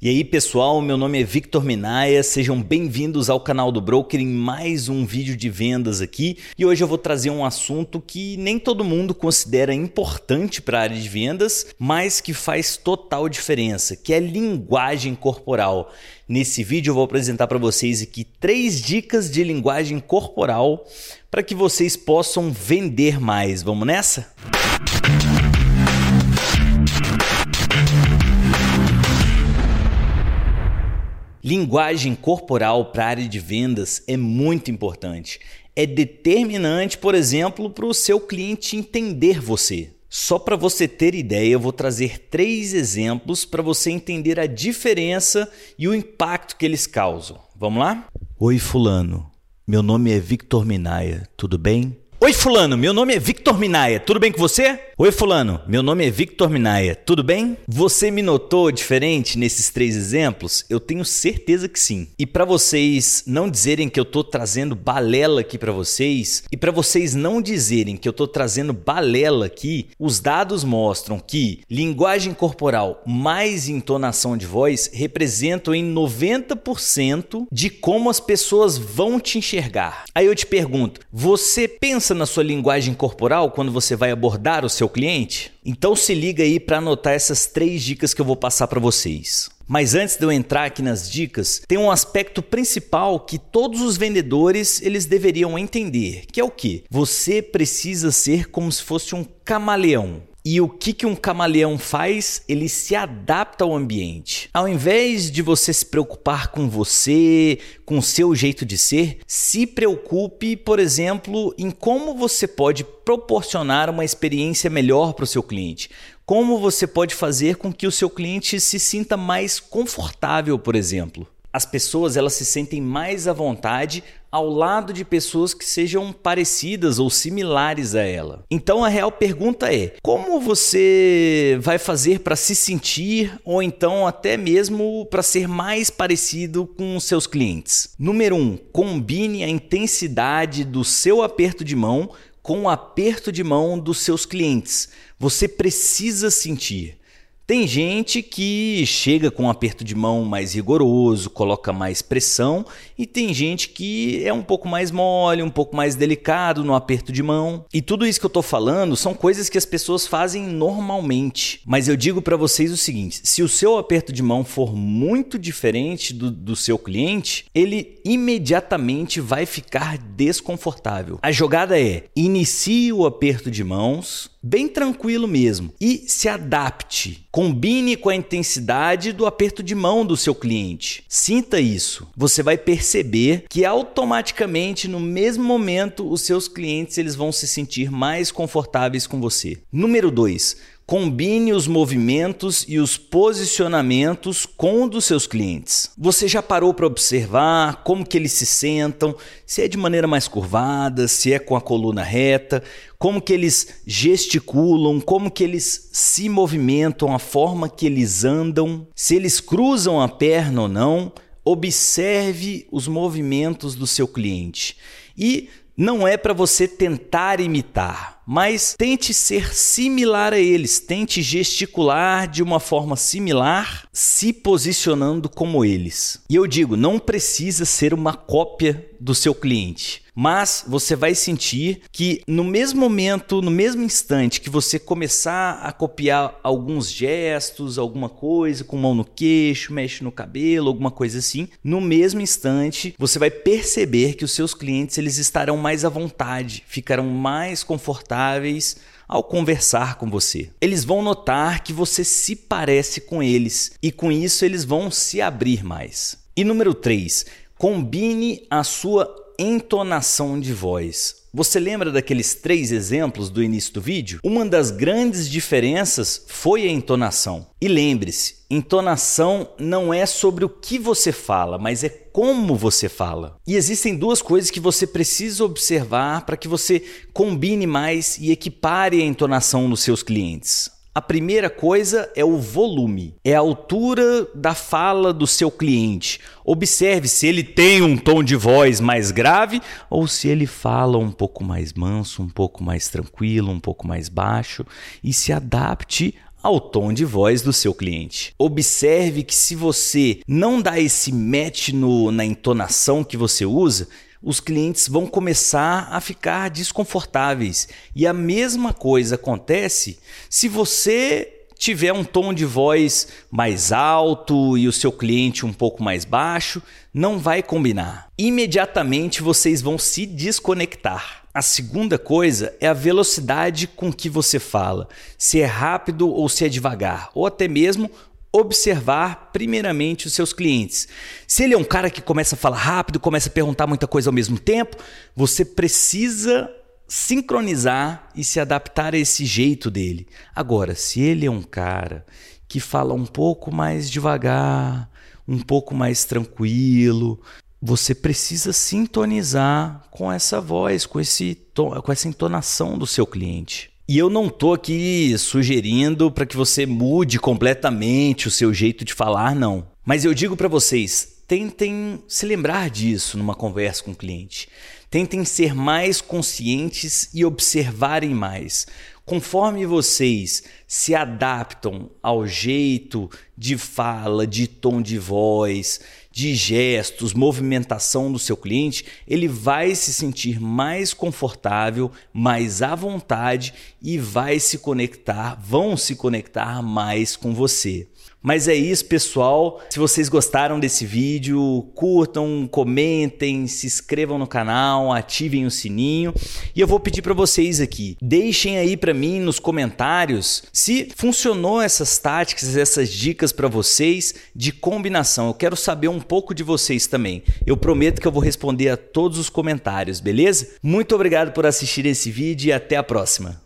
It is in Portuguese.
E aí pessoal, meu nome é Victor Minaya, sejam bem-vindos ao canal do Broker em mais um vídeo de vendas aqui. E hoje eu vou trazer um assunto que nem todo mundo considera importante para a área de vendas, mas que faz total diferença, que é linguagem corporal. Nesse vídeo eu vou apresentar para vocês aqui três dicas de linguagem corporal para que vocês possam vender mais. Vamos nessa? Linguagem corporal para a área de vendas é muito importante. É determinante, por exemplo, para o seu cliente entender você. Só para você ter ideia, eu vou trazer três exemplos para você entender a diferença e o impacto que eles causam. Vamos lá? Oi, Fulano. Meu nome é Victor Minaya, tudo bem? Oi, Fulano, meu nome é Victor Minaya, tudo bem com você? Oi, Fulano, meu nome é Victor Minaya, tudo bem? Você me notou diferente nesses três exemplos? Eu tenho certeza que sim. E para vocês não dizerem que eu tô trazendo balela aqui para vocês, e para vocês não dizerem que eu tô trazendo balela aqui, os dados mostram que linguagem corporal mais entonação de voz representam em 90% de como as pessoas vão te enxergar. Aí eu te pergunto, você pensa na sua linguagem corporal quando você vai abordar o seu cliente? Então se liga aí para anotar essas três dicas que eu vou passar para vocês. Mas antes de eu entrar aqui nas dicas, tem um aspecto principal que todos os vendedores eles deveriam entender, que é o que? Você precisa ser como se fosse um camaleão. E o que, que um camaleão faz? Ele se adapta ao ambiente. Ao invés de você se preocupar com você, com o seu jeito de ser, se preocupe, por exemplo, em como você pode proporcionar uma experiência melhor para o seu cliente. Como você pode fazer com que o seu cliente se sinta mais confortável, por exemplo as pessoas elas se sentem mais à vontade ao lado de pessoas que sejam parecidas ou similares a ela. Então a real pergunta é: como você vai fazer para se sentir ou então até mesmo para ser mais parecido com seus clientes? Número 1, um, combine a intensidade do seu aperto de mão com o aperto de mão dos seus clientes. Você precisa sentir. Tem gente que chega com um aperto de mão mais rigoroso, coloca mais pressão, e tem gente que é um pouco mais mole, um pouco mais delicado no aperto de mão. E tudo isso que eu tô falando são coisas que as pessoas fazem normalmente. Mas eu digo para vocês o seguinte: se o seu aperto de mão for muito diferente do, do seu cliente, ele imediatamente vai ficar desconfortável. A jogada é: inicie o aperto de mãos bem tranquilo mesmo e se adapte. Combine com a intensidade do aperto de mão do seu cliente. Sinta isso. Você vai perceber que automaticamente no mesmo momento os seus clientes eles vão se sentir mais confortáveis com você. Número 2 Combine os movimentos e os posicionamentos com o dos seus clientes. Você já parou para observar como que eles se sentam, se é de maneira mais curvada, se é com a coluna reta, como que eles gesticulam, como que eles se movimentam, a forma que eles andam, se eles cruzam a perna ou não. Observe os movimentos do seu cliente. E não é para você tentar imitar mas tente ser similar a eles, tente gesticular de uma forma similar, se posicionando como eles. E eu digo, não precisa ser uma cópia do seu cliente mas você vai sentir que no mesmo momento, no mesmo instante que você começar a copiar alguns gestos, alguma coisa, com mão no queixo, mexe no cabelo, alguma coisa assim, no mesmo instante você vai perceber que os seus clientes eles estarão mais à vontade, ficarão mais confortáveis ao conversar com você. Eles vão notar que você se parece com eles e com isso eles vão se abrir mais. E número 3, combine a sua entonação de voz. Você lembra daqueles três exemplos do início do vídeo? Uma das grandes diferenças foi a entonação. E lembre-se, entonação não é sobre o que você fala, mas é como você fala. E existem duas coisas que você precisa observar para que você combine mais e equipare a entonação nos seus clientes. A primeira coisa é o volume, é a altura da fala do seu cliente. Observe se ele tem um tom de voz mais grave ou se ele fala um pouco mais manso, um pouco mais tranquilo, um pouco mais baixo e se adapte ao tom de voz do seu cliente. Observe que se você não dá esse match no, na entonação que você usa, os clientes vão começar a ficar desconfortáveis. E a mesma coisa acontece se você tiver um tom de voz mais alto e o seu cliente um pouco mais baixo, não vai combinar. Imediatamente vocês vão se desconectar. A segunda coisa é a velocidade com que você fala, se é rápido ou se é devagar, ou até mesmo observar primeiramente os seus clientes. Se ele é um cara que começa a falar rápido, começa a perguntar muita coisa ao mesmo tempo, você precisa sincronizar e se adaptar a esse jeito dele. Agora, se ele é um cara que fala um pouco mais devagar, um pouco mais tranquilo, você precisa sintonizar com essa voz, com, esse tom, com essa entonação do seu cliente. E eu não tô aqui sugerindo para que você mude completamente o seu jeito de falar, não. Mas eu digo para vocês, tentem se lembrar disso numa conversa com o cliente. Tentem ser mais conscientes e observarem mais. Conforme vocês se adaptam ao jeito de fala, de tom de voz, de gestos, movimentação do seu cliente, ele vai se sentir mais confortável, mais à vontade e vai se conectar, vão se conectar mais com você. Mas é isso, pessoal. Se vocês gostaram desse vídeo, curtam, comentem, se inscrevam no canal, ativem o sininho. E eu vou pedir para vocês aqui, deixem aí para mim nos comentários se funcionou essas táticas, essas dicas para vocês de combinação. Eu quero saber um pouco de vocês também. Eu prometo que eu vou responder a todos os comentários, beleza? Muito obrigado por assistir esse vídeo e até a próxima.